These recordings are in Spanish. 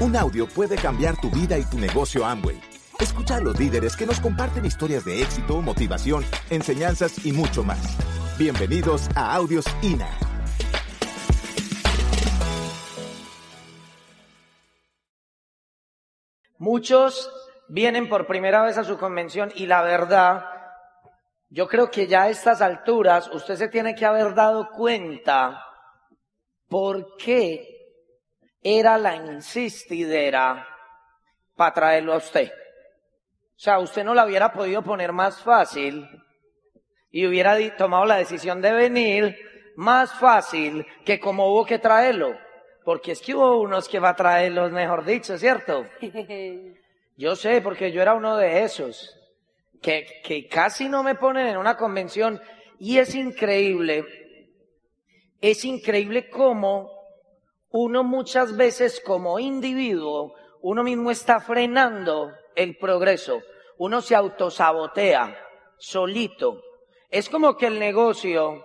Un audio puede cambiar tu vida y tu negocio Amway. Escucha a los líderes que nos comparten historias de éxito, motivación, enseñanzas y mucho más. Bienvenidos a Audios INA. Muchos vienen por primera vez a su convención y la verdad, yo creo que ya a estas alturas usted se tiene que haber dado cuenta por qué era la insistidera para traerlo a usted. O sea, usted no la hubiera podido poner más fácil y hubiera tomado la decisión de venir más fácil que como hubo que traerlo. Porque es que hubo unos que va a traerlos, mejor dicho, ¿cierto? Yo sé, porque yo era uno de esos, que, que casi no me ponen en una convención y es increíble, es increíble cómo uno muchas veces como individuo, uno mismo está frenando el progreso, uno se autosabotea solito. Es como que el negocio,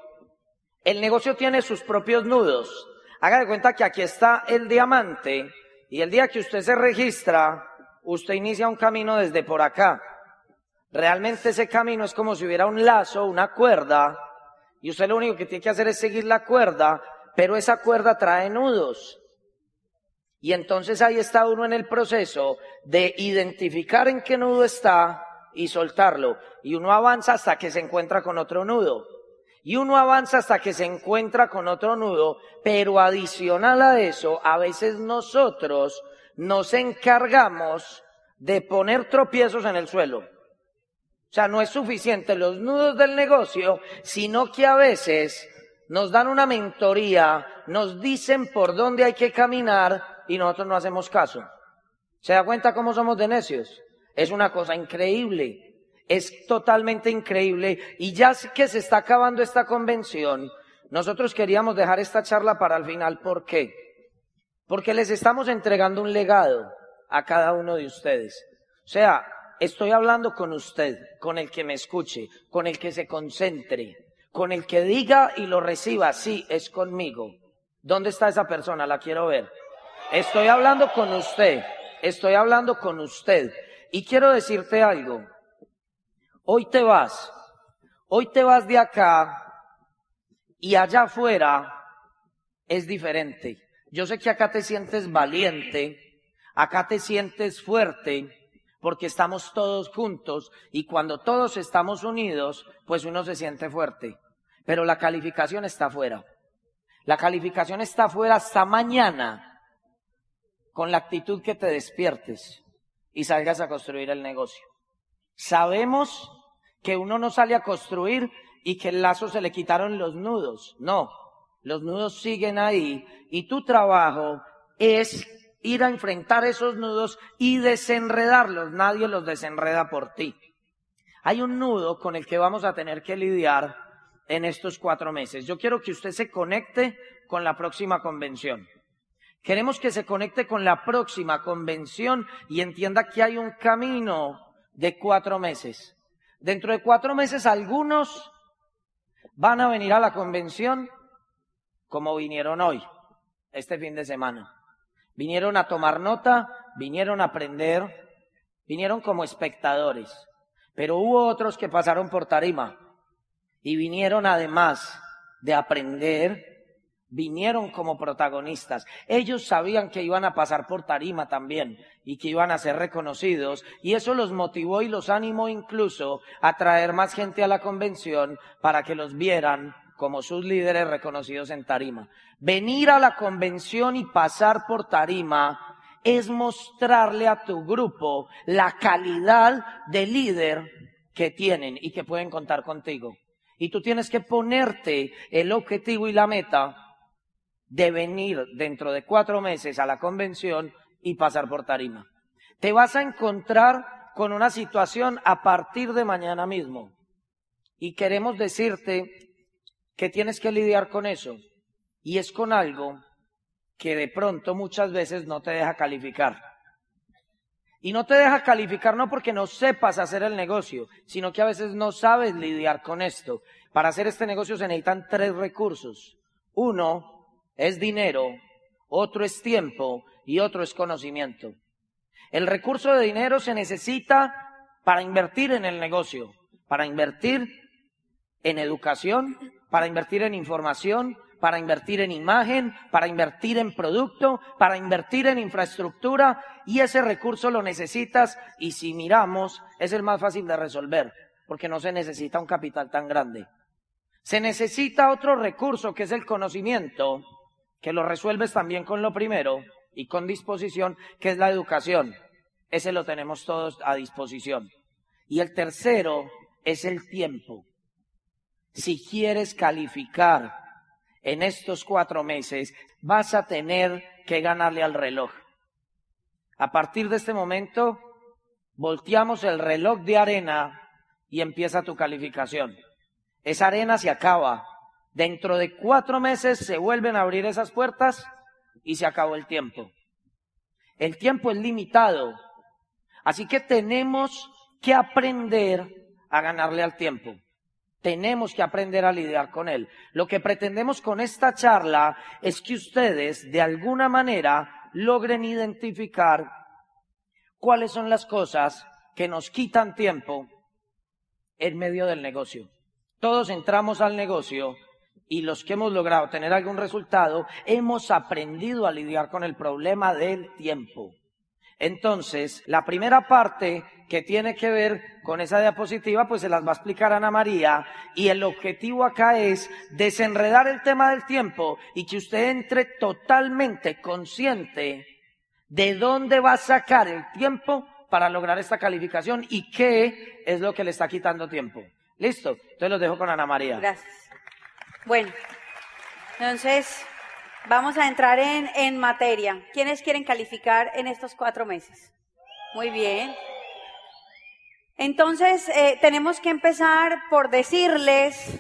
el negocio tiene sus propios nudos. Haga de cuenta que aquí está el diamante y el día que usted se registra, usted inicia un camino desde por acá. Realmente ese camino es como si hubiera un lazo, una cuerda, y usted lo único que tiene que hacer es seguir la cuerda, pero esa cuerda trae nudos. Y entonces ahí está uno en el proceso de identificar en qué nudo está y soltarlo. Y uno avanza hasta que se encuentra con otro nudo. Y uno avanza hasta que se encuentra con otro nudo, pero adicional a eso, a veces nosotros nos encargamos de poner tropiezos en el suelo. O sea, no es suficiente los nudos del negocio, sino que a veces nos dan una mentoría, nos dicen por dónde hay que caminar y nosotros no hacemos caso. ¿Se da cuenta cómo somos de necios? Es una cosa increíble. Es totalmente increíble. Y ya que se está acabando esta convención, nosotros queríamos dejar esta charla para el final. ¿Por qué? Porque les estamos entregando un legado a cada uno de ustedes. O sea, estoy hablando con usted, con el que me escuche, con el que se concentre, con el que diga y lo reciba, sí, es conmigo. ¿Dónde está esa persona? La quiero ver. Estoy hablando con usted, estoy hablando con usted. Y quiero decirte algo. Hoy te vas, hoy te vas de acá y allá afuera es diferente. Yo sé que acá te sientes valiente, acá te sientes fuerte, porque estamos todos juntos y cuando todos estamos unidos, pues uno se siente fuerte. Pero la calificación está fuera. La calificación está fuera hasta mañana con la actitud que te despiertes y salgas a construir el negocio. Sabemos que uno no sale a construir y que el lazo se le quitaron los nudos. No, los nudos siguen ahí y tu trabajo es ir a enfrentar esos nudos y desenredarlos. Nadie los desenreda por ti. Hay un nudo con el que vamos a tener que lidiar en estos cuatro meses. Yo quiero que usted se conecte con la próxima convención. Queremos que se conecte con la próxima convención y entienda que hay un camino de cuatro meses. Dentro de cuatro meses algunos van a venir a la convención como vinieron hoy, este fin de semana. Vinieron a tomar nota, vinieron a aprender, vinieron como espectadores. Pero hubo otros que pasaron por tarima y vinieron además de aprender, vinieron como protagonistas. Ellos sabían que iban a pasar por tarima también y que iban a ser reconocidos y eso los motivó y los animó incluso a traer más gente a la convención para que los vieran como sus líderes reconocidos en tarima. Venir a la convención y pasar por tarima es mostrarle a tu grupo la calidad de líder que tienen y que pueden contar contigo. Y tú tienes que ponerte el objetivo y la meta de venir dentro de cuatro meses a la convención y pasar por tarima. Te vas a encontrar con una situación a partir de mañana mismo. Y queremos decirte que tienes que lidiar con eso. Y es con algo que de pronto muchas veces no te deja calificar. Y no te deja calificar no porque no sepas hacer el negocio, sino que a veces no sabes lidiar con esto. Para hacer este negocio se necesitan tres recursos. Uno es dinero, otro es tiempo y otro es conocimiento. El recurso de dinero se necesita para invertir en el negocio, para invertir en educación, para invertir en información, para invertir en imagen, para invertir en producto, para invertir en infraestructura y ese recurso lo necesitas y si miramos es el más fácil de resolver porque no se necesita un capital tan grande. Se necesita otro recurso que es el conocimiento, que lo resuelves también con lo primero y con disposición, que es la educación. Ese lo tenemos todos a disposición. Y el tercero es el tiempo. Si quieres calificar en estos cuatro meses, vas a tener que ganarle al reloj. A partir de este momento, volteamos el reloj de arena y empieza tu calificación. Esa arena se acaba. Dentro de cuatro meses se vuelven a abrir esas puertas y se acabó el tiempo. El tiempo es limitado. Así que tenemos que aprender a ganarle al tiempo. Tenemos que aprender a lidiar con él. Lo que pretendemos con esta charla es que ustedes, de alguna manera, logren identificar cuáles son las cosas que nos quitan tiempo en medio del negocio. Todos entramos al negocio y los que hemos logrado tener algún resultado, hemos aprendido a lidiar con el problema del tiempo. Entonces, la primera parte que tiene que ver con esa diapositiva, pues se las va a explicar Ana María. Y el objetivo acá es desenredar el tema del tiempo y que usted entre totalmente consciente de dónde va a sacar el tiempo para lograr esta calificación y qué es lo que le está quitando tiempo. ¿Listo? Entonces los dejo con Ana María. Gracias. Bueno, entonces vamos a entrar en, materia. ¿Quiénes quieren calificar en estos cuatro meses? Muy bien. Entonces, eh, tenemos que empezar por decirles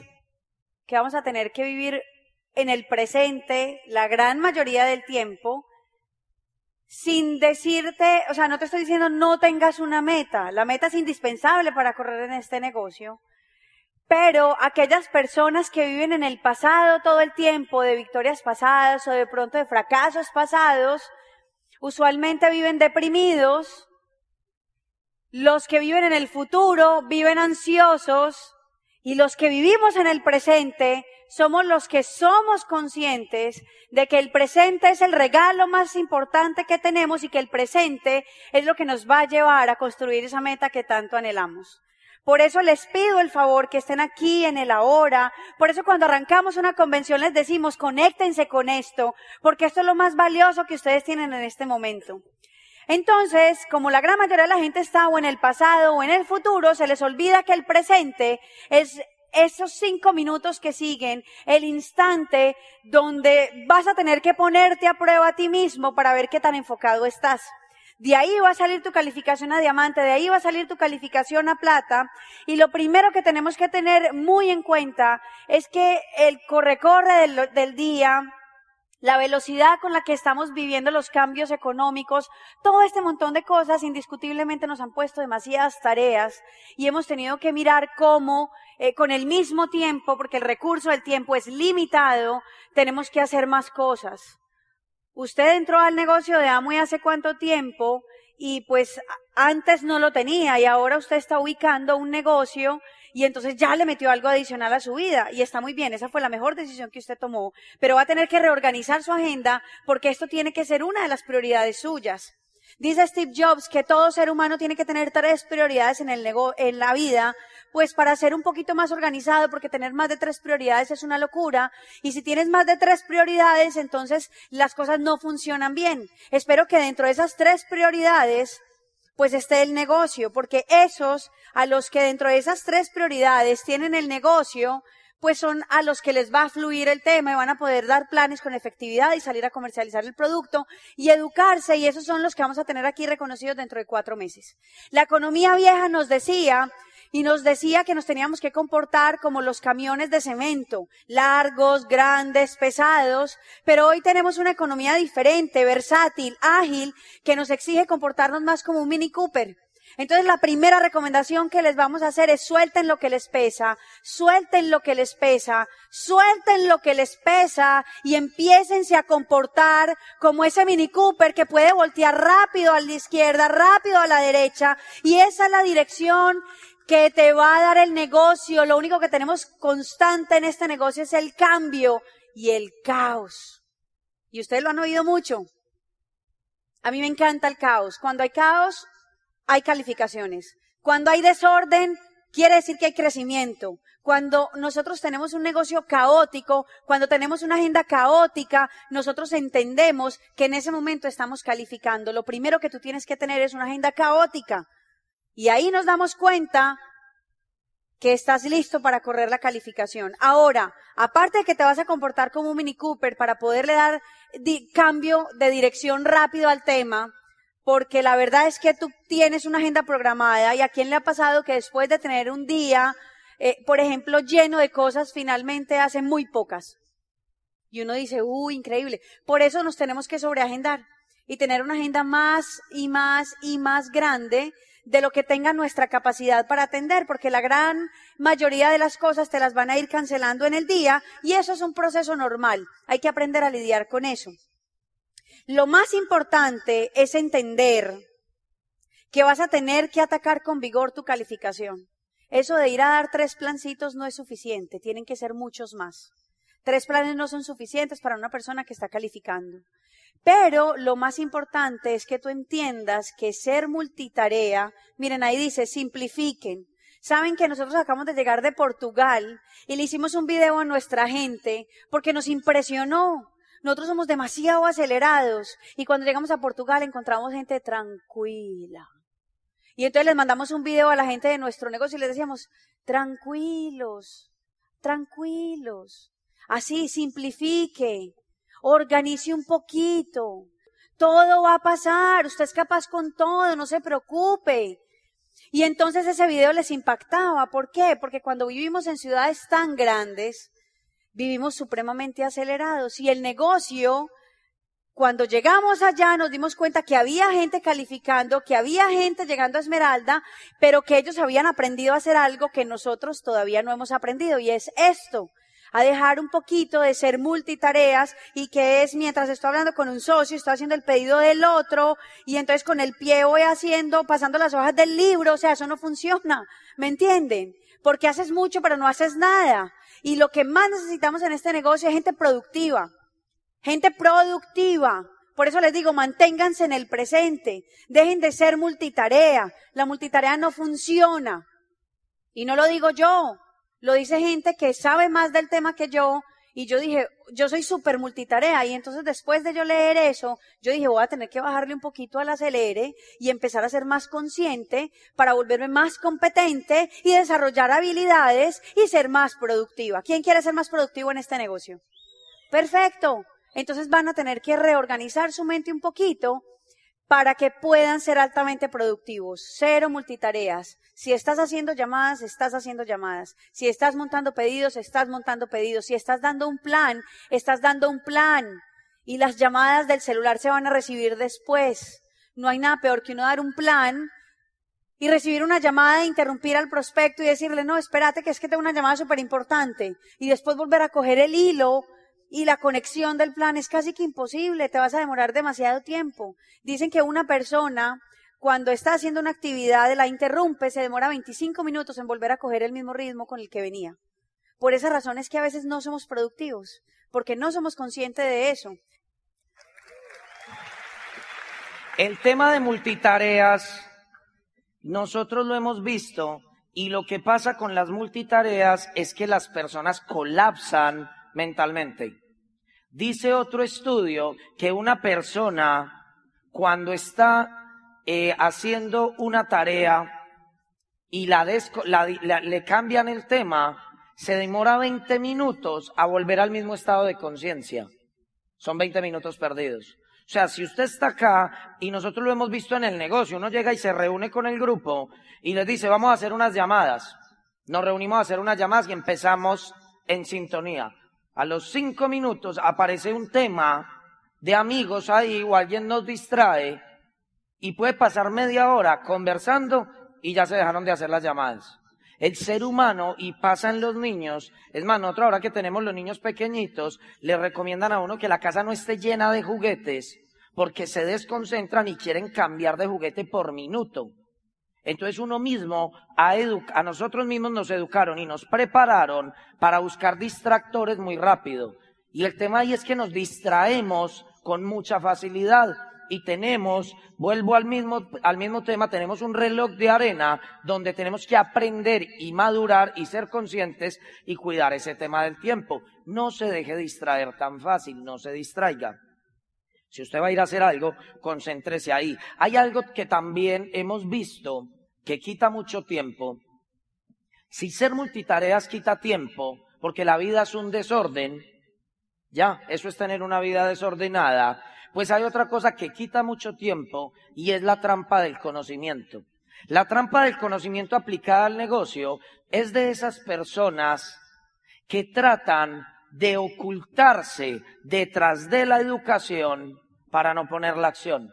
que vamos a tener que vivir en el presente la gran mayoría del tiempo sin decirte, o sea, no te estoy diciendo no tengas una meta, la meta es indispensable para correr en este negocio, pero aquellas personas que viven en el pasado todo el tiempo, de victorias pasadas o de pronto de fracasos pasados, usualmente viven deprimidos, los que viven en el futuro viven ansiosos y los que vivimos en el presente somos los que somos conscientes de que el presente es el regalo más importante que tenemos y que el presente es lo que nos va a llevar a construir esa meta que tanto anhelamos. Por eso les pido el favor que estén aquí en el ahora. Por eso cuando arrancamos una convención les decimos, conéctense con esto, porque esto es lo más valioso que ustedes tienen en este momento. Entonces, como la gran mayoría de la gente está o en el pasado o en el futuro, se les olvida que el presente es esos cinco minutos que siguen, el instante donde vas a tener que ponerte a prueba a ti mismo para ver qué tan enfocado estás. De ahí va a salir tu calificación a diamante, de ahí va a salir tu calificación a plata. Y lo primero que tenemos que tener muy en cuenta es que el corre-corre del, día, la velocidad con la que estamos viviendo los cambios económicos, todo este montón de cosas indiscutiblemente nos han puesto demasiadas tareas y hemos tenido que mirar cómo eh, con el mismo tiempo, porque el recurso del tiempo es limitado, tenemos que hacer más cosas. Usted entró al negocio de Amway hace cuánto tiempo y pues antes no lo tenía y ahora usted está ubicando un negocio y entonces ya le metió algo adicional a su vida y está muy bien, esa fue la mejor decisión que usted tomó, pero va a tener que reorganizar su agenda porque esto tiene que ser una de las prioridades suyas. Dice Steve Jobs que todo ser humano tiene que tener tres prioridades en, el en la vida, pues para ser un poquito más organizado, porque tener más de tres prioridades es una locura, y si tienes más de tres prioridades, entonces las cosas no funcionan bien. Espero que dentro de esas tres prioridades, pues esté el negocio, porque esos a los que dentro de esas tres prioridades tienen el negocio, pues son a los que les va a fluir el tema y van a poder dar planes con efectividad y salir a comercializar el producto y educarse y esos son los que vamos a tener aquí reconocidos dentro de cuatro meses. La economía vieja nos decía y nos decía que nos teníamos que comportar como los camiones de cemento, largos, grandes, pesados, pero hoy tenemos una economía diferente, versátil, ágil, que nos exige comportarnos más como un Mini Cooper. Entonces la primera recomendación que les vamos a hacer es suelten lo que les pesa, suelten lo que les pesa, suelten lo que les pesa y empiécense a comportar como ese Mini Cooper que puede voltear rápido a la izquierda, rápido a la derecha y esa es la dirección que te va a dar el negocio. Lo único que tenemos constante en este negocio es el cambio y el caos. Y ustedes lo han oído mucho. A mí me encanta el caos. Cuando hay caos, hay calificaciones. Cuando hay desorden, quiere decir que hay crecimiento. Cuando nosotros tenemos un negocio caótico, cuando tenemos una agenda caótica, nosotros entendemos que en ese momento estamos calificando. Lo primero que tú tienes que tener es una agenda caótica. Y ahí nos damos cuenta que estás listo para correr la calificación. Ahora, aparte de que te vas a comportar como un Mini Cooper para poderle dar cambio de dirección rápido al tema, porque la verdad es que tú tienes una agenda programada y a quién le ha pasado que después de tener un día, eh, por ejemplo, lleno de cosas, finalmente hace muy pocas. Y uno dice, uy, increíble. Por eso nos tenemos que sobreagendar y tener una agenda más y más y más grande de lo que tenga nuestra capacidad para atender, porque la gran mayoría de las cosas te las van a ir cancelando en el día y eso es un proceso normal. Hay que aprender a lidiar con eso. Lo más importante es entender que vas a tener que atacar con vigor tu calificación. Eso de ir a dar tres plancitos no es suficiente, tienen que ser muchos más. Tres planes no son suficientes para una persona que está calificando. Pero lo más importante es que tú entiendas que ser multitarea, miren ahí dice, simplifiquen. Saben que nosotros acabamos de llegar de Portugal y le hicimos un video a nuestra gente porque nos impresionó nosotros somos demasiado acelerados y cuando llegamos a Portugal encontramos gente tranquila. Y entonces les mandamos un video a la gente de nuestro negocio y les decíamos, tranquilos, tranquilos. Así, simplifique, organice un poquito. Todo va a pasar, usted es capaz con todo, no se preocupe. Y entonces ese video les impactaba. ¿Por qué? Porque cuando vivimos en ciudades tan grandes, vivimos supremamente acelerados y el negocio, cuando llegamos allá nos dimos cuenta que había gente calificando, que había gente llegando a Esmeralda, pero que ellos habían aprendido a hacer algo que nosotros todavía no hemos aprendido y es esto, a dejar un poquito de ser multitareas y que es mientras estoy hablando con un socio, estoy haciendo el pedido del otro y entonces con el pie voy haciendo, pasando las hojas del libro, o sea, eso no funciona, ¿me entienden? Porque haces mucho pero no haces nada. Y lo que más necesitamos en este negocio es gente productiva. Gente productiva. Por eso les digo, manténganse en el presente. Dejen de ser multitarea. La multitarea no funciona. Y no lo digo yo. Lo dice gente que sabe más del tema que yo y yo dije, yo soy súper multitarea. Y entonces después de yo leer eso, yo dije, voy a tener que bajarle un poquito al acelere y empezar a ser más consciente para volverme más competente y desarrollar habilidades y ser más productiva. ¿Quién quiere ser más productivo en este negocio? Perfecto. Entonces van a tener que reorganizar su mente un poquito para que puedan ser altamente productivos. Cero multitareas. Si estás haciendo llamadas, estás haciendo llamadas. Si estás montando pedidos, estás montando pedidos. Si estás dando un plan, estás dando un plan. Y las llamadas del celular se van a recibir después. No hay nada peor que uno dar un plan y recibir una llamada e interrumpir al prospecto y decirle, no, espérate que es que tengo una llamada súper importante. Y después volver a coger el hilo y la conexión del plan es casi que imposible, te vas a demorar demasiado tiempo. Dicen que una persona, cuando está haciendo una actividad, la interrumpe, se demora 25 minutos en volver a coger el mismo ritmo con el que venía. Por esa razón es que a veces no somos productivos, porque no somos conscientes de eso. El tema de multitareas, nosotros lo hemos visto y lo que pasa con las multitareas es que las personas colapsan mentalmente. Dice otro estudio que una persona cuando está eh, haciendo una tarea y la, le cambian el tema, se demora 20 minutos a volver al mismo estado de conciencia. Son 20 minutos perdidos. O sea, si usted está acá y nosotros lo hemos visto en el negocio, uno llega y se reúne con el grupo y les dice, vamos a hacer unas llamadas. Nos reunimos a hacer unas llamadas y empezamos en sintonía. A los cinco minutos aparece un tema de amigos ahí o alguien nos distrae y puede pasar media hora conversando y ya se dejaron de hacer las llamadas. El ser humano, y pasa en los niños, es más, nosotros ahora que tenemos los niños pequeñitos, le recomiendan a uno que la casa no esté llena de juguetes, porque se desconcentran y quieren cambiar de juguete por minuto. Entonces uno mismo, a, nosotros mismos nos educaron y nos prepararon para buscar distractores muy rápido. Y el tema ahí es que nos distraemos con mucha facilidad y tenemos, vuelvo al mismo, al mismo tema, tenemos un reloj de arena donde tenemos que aprender y madurar y ser conscientes y cuidar ese tema del tiempo. No se deje distraer tan fácil, no se distraiga. Si usted va a ir a hacer algo, concéntrese ahí. Hay algo que también hemos visto que quita mucho tiempo. Si ser multitareas quita tiempo, porque la vida es un desorden, ya, eso es tener una vida desordenada, pues hay otra cosa que quita mucho tiempo y es la trampa del conocimiento. La trampa del conocimiento aplicada al negocio es de esas personas que tratan de ocultarse detrás de la educación para no poner la acción.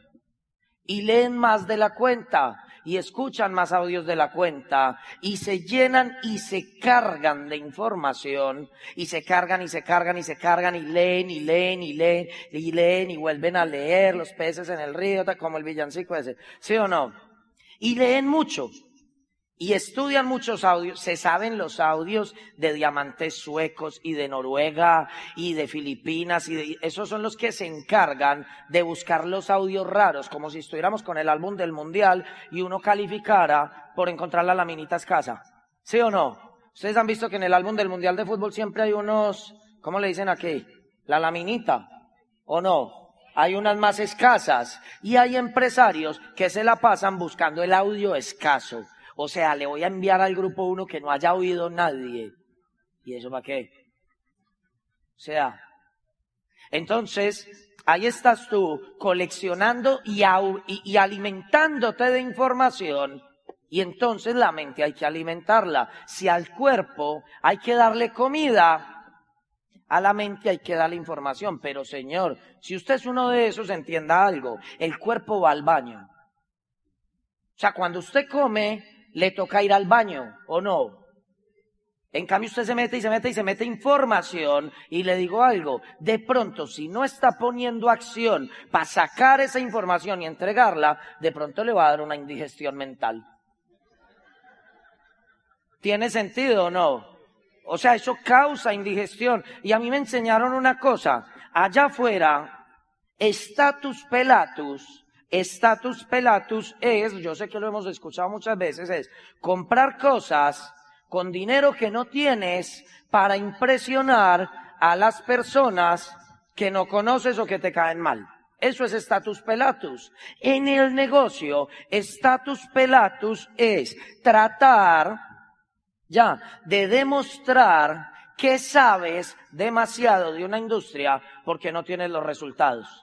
Y leen más de la cuenta, y escuchan más audios de la cuenta y se llenan y se cargan de información y se cargan y se cargan y se cargan y leen y leen y leen y leen y vuelven a leer los peces en el río como el villancico ese. ¿Sí o no? Y leen mucho y estudian muchos audios, se saben los audios de diamantes suecos y de Noruega y de Filipinas y esos son los que se encargan de buscar los audios raros, como si estuviéramos con el álbum del mundial y uno calificara por encontrar la laminita escasa. ¿Sí o no? Ustedes han visto que en el álbum del mundial de fútbol siempre hay unos, ¿cómo le dicen aquí? La laminita, ¿o no? Hay unas más escasas y hay empresarios que se la pasan buscando el audio escaso o sea, le voy a enviar al grupo uno que no haya oído nadie. ¿Y eso para qué? O sea, entonces, ahí estás tú coleccionando y, alimentándote de información. Y entonces la mente hay que alimentarla. Si al cuerpo hay que darle comida, a la mente hay que darle información. Pero señor, si usted es uno de esos, entienda algo. El cuerpo va al baño. O sea, cuando usted come, le toca ir al baño, ¿o no? En cambio usted se mete y se mete y se mete información y le digo algo, de pronto si no está poniendo acción para sacar esa información y entregarla, de pronto le va a dar una indigestión mental. ¿Tiene sentido o no? O sea, eso causa indigestión. Y a mí me enseñaron una cosa, allá afuera, status pelatus, Status pelatus es, yo sé que lo hemos escuchado muchas veces, es comprar cosas con dinero que no tienes para impresionar a las personas que no conoces o que te caen mal. Eso es status pelatus. En el negocio, status pelatus es tratar ya de demostrar que sabes demasiado de una industria porque no tienes los resultados.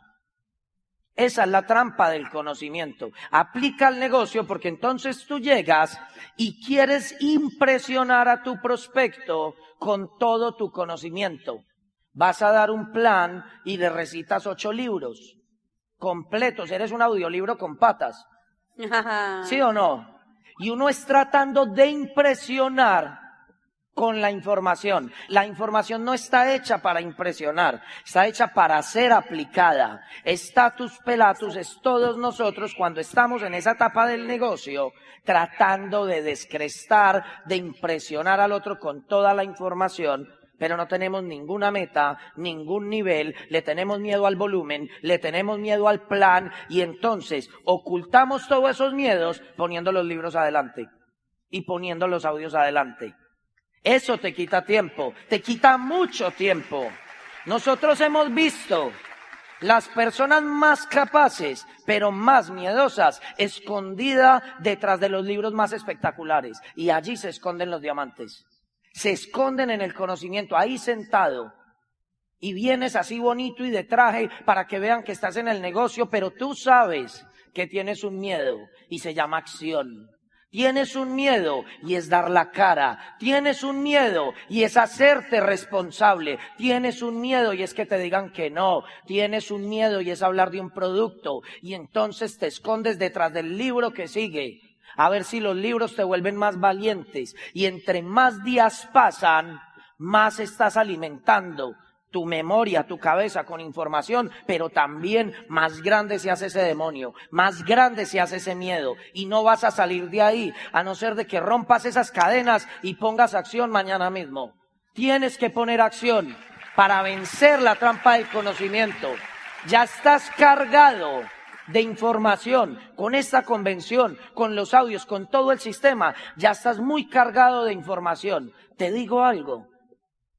Esa es la trampa del conocimiento. Aplica al negocio porque entonces tú llegas y quieres impresionar a tu prospecto con todo tu conocimiento. Vas a dar un plan y le recitas ocho libros completos. Eres un audiolibro con patas. ¿Sí o no? Y uno es tratando de impresionar con la información. La información no está hecha para impresionar, está hecha para ser aplicada. Status pelatus es todos nosotros cuando estamos en esa etapa del negocio tratando de descrestar, de impresionar al otro con toda la información, pero no tenemos ninguna meta, ningún nivel, le tenemos miedo al volumen, le tenemos miedo al plan y entonces ocultamos todos esos miedos poniendo los libros adelante y poniendo los audios adelante. Eso te quita tiempo, te quita mucho tiempo. Nosotros hemos visto las personas más capaces, pero más miedosas, escondidas detrás de los libros más espectaculares. Y allí se esconden los diamantes. Se esconden en el conocimiento, ahí sentado. Y vienes así bonito y de traje para que vean que estás en el negocio, pero tú sabes que tienes un miedo y se llama acción. Tienes un miedo y es dar la cara. Tienes un miedo y es hacerte responsable. Tienes un miedo y es que te digan que no. Tienes un miedo y es hablar de un producto. Y entonces te escondes detrás del libro que sigue. A ver si los libros te vuelven más valientes. Y entre más días pasan, más estás alimentando tu memoria, tu cabeza con información, pero también más grande se hace ese demonio, más grande se hace ese miedo y no vas a salir de ahí a no ser de que rompas esas cadenas y pongas acción mañana mismo. Tienes que poner acción para vencer la trampa del conocimiento. Ya estás cargado de información con esta convención, con los audios, con todo el sistema. Ya estás muy cargado de información. Te digo algo,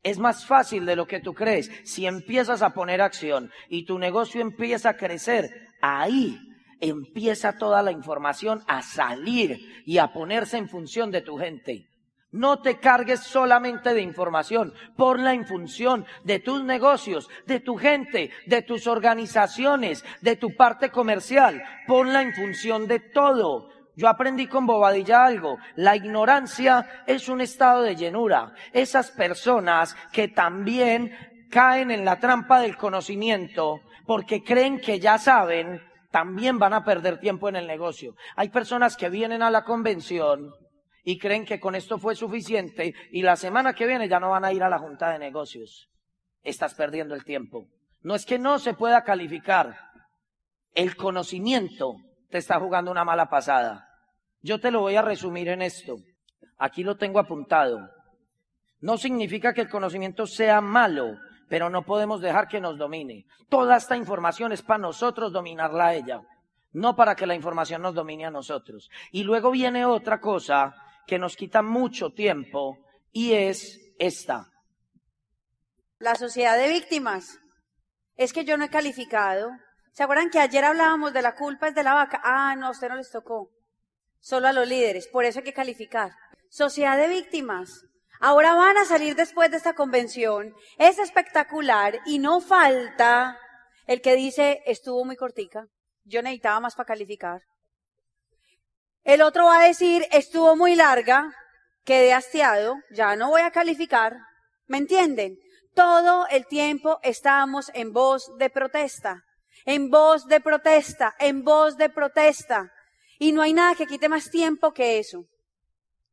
es más fácil de lo que tú crees. Si empiezas a poner acción y tu negocio empieza a crecer, ahí empieza toda la información a salir y a ponerse en función de tu gente. No te cargues solamente de información, ponla en función de tus negocios, de tu gente, de tus organizaciones, de tu parte comercial, ponla en función de todo. Yo aprendí con bobadilla algo. La ignorancia es un estado de llenura. Esas personas que también caen en la trampa del conocimiento porque creen que ya saben, también van a perder tiempo en el negocio. Hay personas que vienen a la convención y creen que con esto fue suficiente y la semana que viene ya no van a ir a la junta de negocios. Estás perdiendo el tiempo. No es que no se pueda calificar. El conocimiento te está jugando una mala pasada. Yo te lo voy a resumir en esto. Aquí lo tengo apuntado. No significa que el conocimiento sea malo, pero no podemos dejar que nos domine. Toda esta información es para nosotros dominarla a ella, no para que la información nos domine a nosotros. Y luego viene otra cosa que nos quita mucho tiempo y es esta. La sociedad de víctimas. Es que yo no he calificado. ¿Se acuerdan que ayer hablábamos de la culpa es de la vaca? Ah, no, a usted no les tocó solo a los líderes, por eso hay que calificar. Sociedad de víctimas. Ahora van a salir después de esta convención. Es espectacular y no falta el que dice estuvo muy cortica. Yo necesitaba más para calificar. El otro va a decir estuvo muy larga, quedé hastiado, ya no voy a calificar. ¿Me entienden? Todo el tiempo estamos en voz de protesta, en voz de protesta, en voz de protesta. Y no hay nada que quite más tiempo que eso.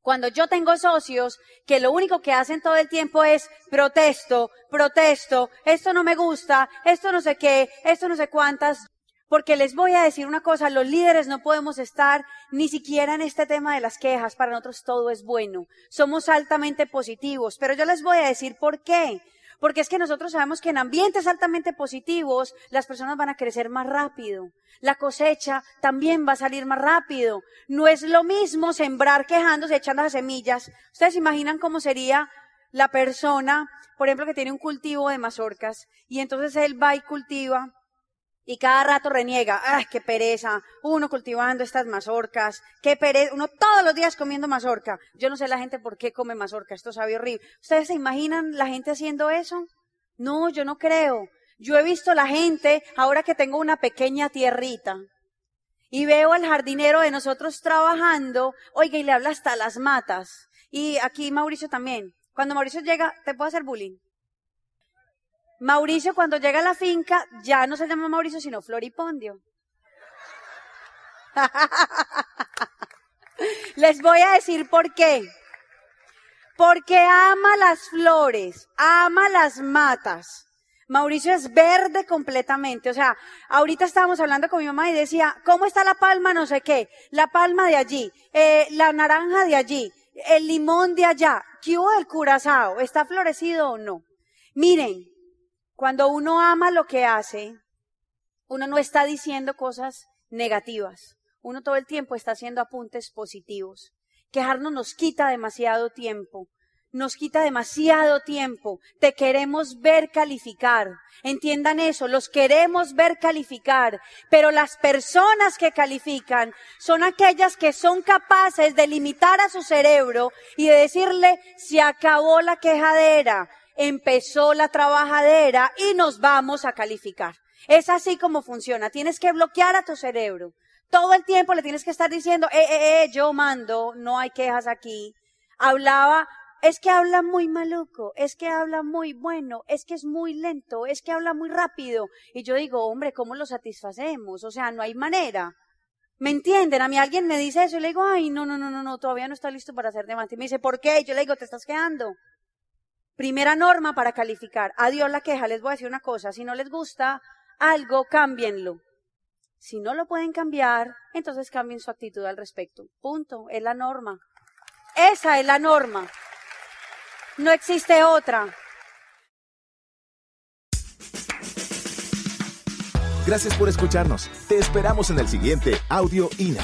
Cuando yo tengo socios que lo único que hacen todo el tiempo es protesto, protesto, esto no me gusta, esto no sé qué, esto no sé cuántas, porque les voy a decir una cosa, los líderes no podemos estar ni siquiera en este tema de las quejas, para nosotros todo es bueno, somos altamente positivos, pero yo les voy a decir por qué. Porque es que nosotros sabemos que en ambientes altamente positivos las personas van a crecer más rápido. La cosecha también va a salir más rápido. No es lo mismo sembrar quejándose, echando las semillas. Ustedes imaginan cómo sería la persona, por ejemplo, que tiene un cultivo de mazorcas y entonces él va y cultiva y cada rato reniega, ¡ay, qué pereza! Uno cultivando estas mazorcas, qué pereza, uno todos los días comiendo mazorca. Yo no sé la gente por qué come mazorca, esto sabe horrible. ¿Ustedes se imaginan la gente haciendo eso? No, yo no creo. Yo he visto la gente, ahora que tengo una pequeña tierrita, y veo al jardinero de nosotros trabajando, oiga, y le habla hasta las matas. Y aquí Mauricio también. Cuando Mauricio llega, ¿te puedo hacer bullying? Mauricio cuando llega a la finca ya no se llama Mauricio sino Floripondio. Les voy a decir por qué. Porque ama las flores, ama las matas. Mauricio es verde completamente. O sea, ahorita estábamos hablando con mi mamá y decía, ¿cómo está la palma? No sé qué. La palma de allí, eh, la naranja de allí, el limón de allá. ¿Qué hubo del curazao? ¿Está florecido o no? Miren, cuando uno ama lo que hace, uno no está diciendo cosas negativas. Uno todo el tiempo está haciendo apuntes positivos. Quejarnos nos quita demasiado tiempo. Nos quita demasiado tiempo. Te queremos ver calificar. Entiendan eso, los queremos ver calificar. Pero las personas que califican son aquellas que son capaces de limitar a su cerebro y de decirle, se acabó la quejadera, empezó la trabajadera y nos vamos a calificar. Es así como funciona. Tienes que bloquear a tu cerebro. Todo el tiempo le tienes que estar diciendo, eh, eh, eh, yo mando, no hay quejas aquí. Hablaba, es que habla muy maluco, es que habla muy bueno, es que es muy lento, es que habla muy rápido. Y yo digo, hombre, ¿cómo lo satisfacemos? O sea, no hay manera. ¿Me entienden? A mí alguien me dice eso y le digo, ay, no, no, no, no, no, todavía no está listo para hacer diamante. Y me dice, ¿por qué? Y yo le digo, te estás quedando. Primera norma para calificar. Adiós la queja. Les voy a decir una cosa. Si no les gusta algo, cámbienlo. Si no lo pueden cambiar, entonces cambien su actitud al respecto. Punto. Es la norma. Esa es la norma. No existe otra. Gracias por escucharnos. Te esperamos en el siguiente Audio INA.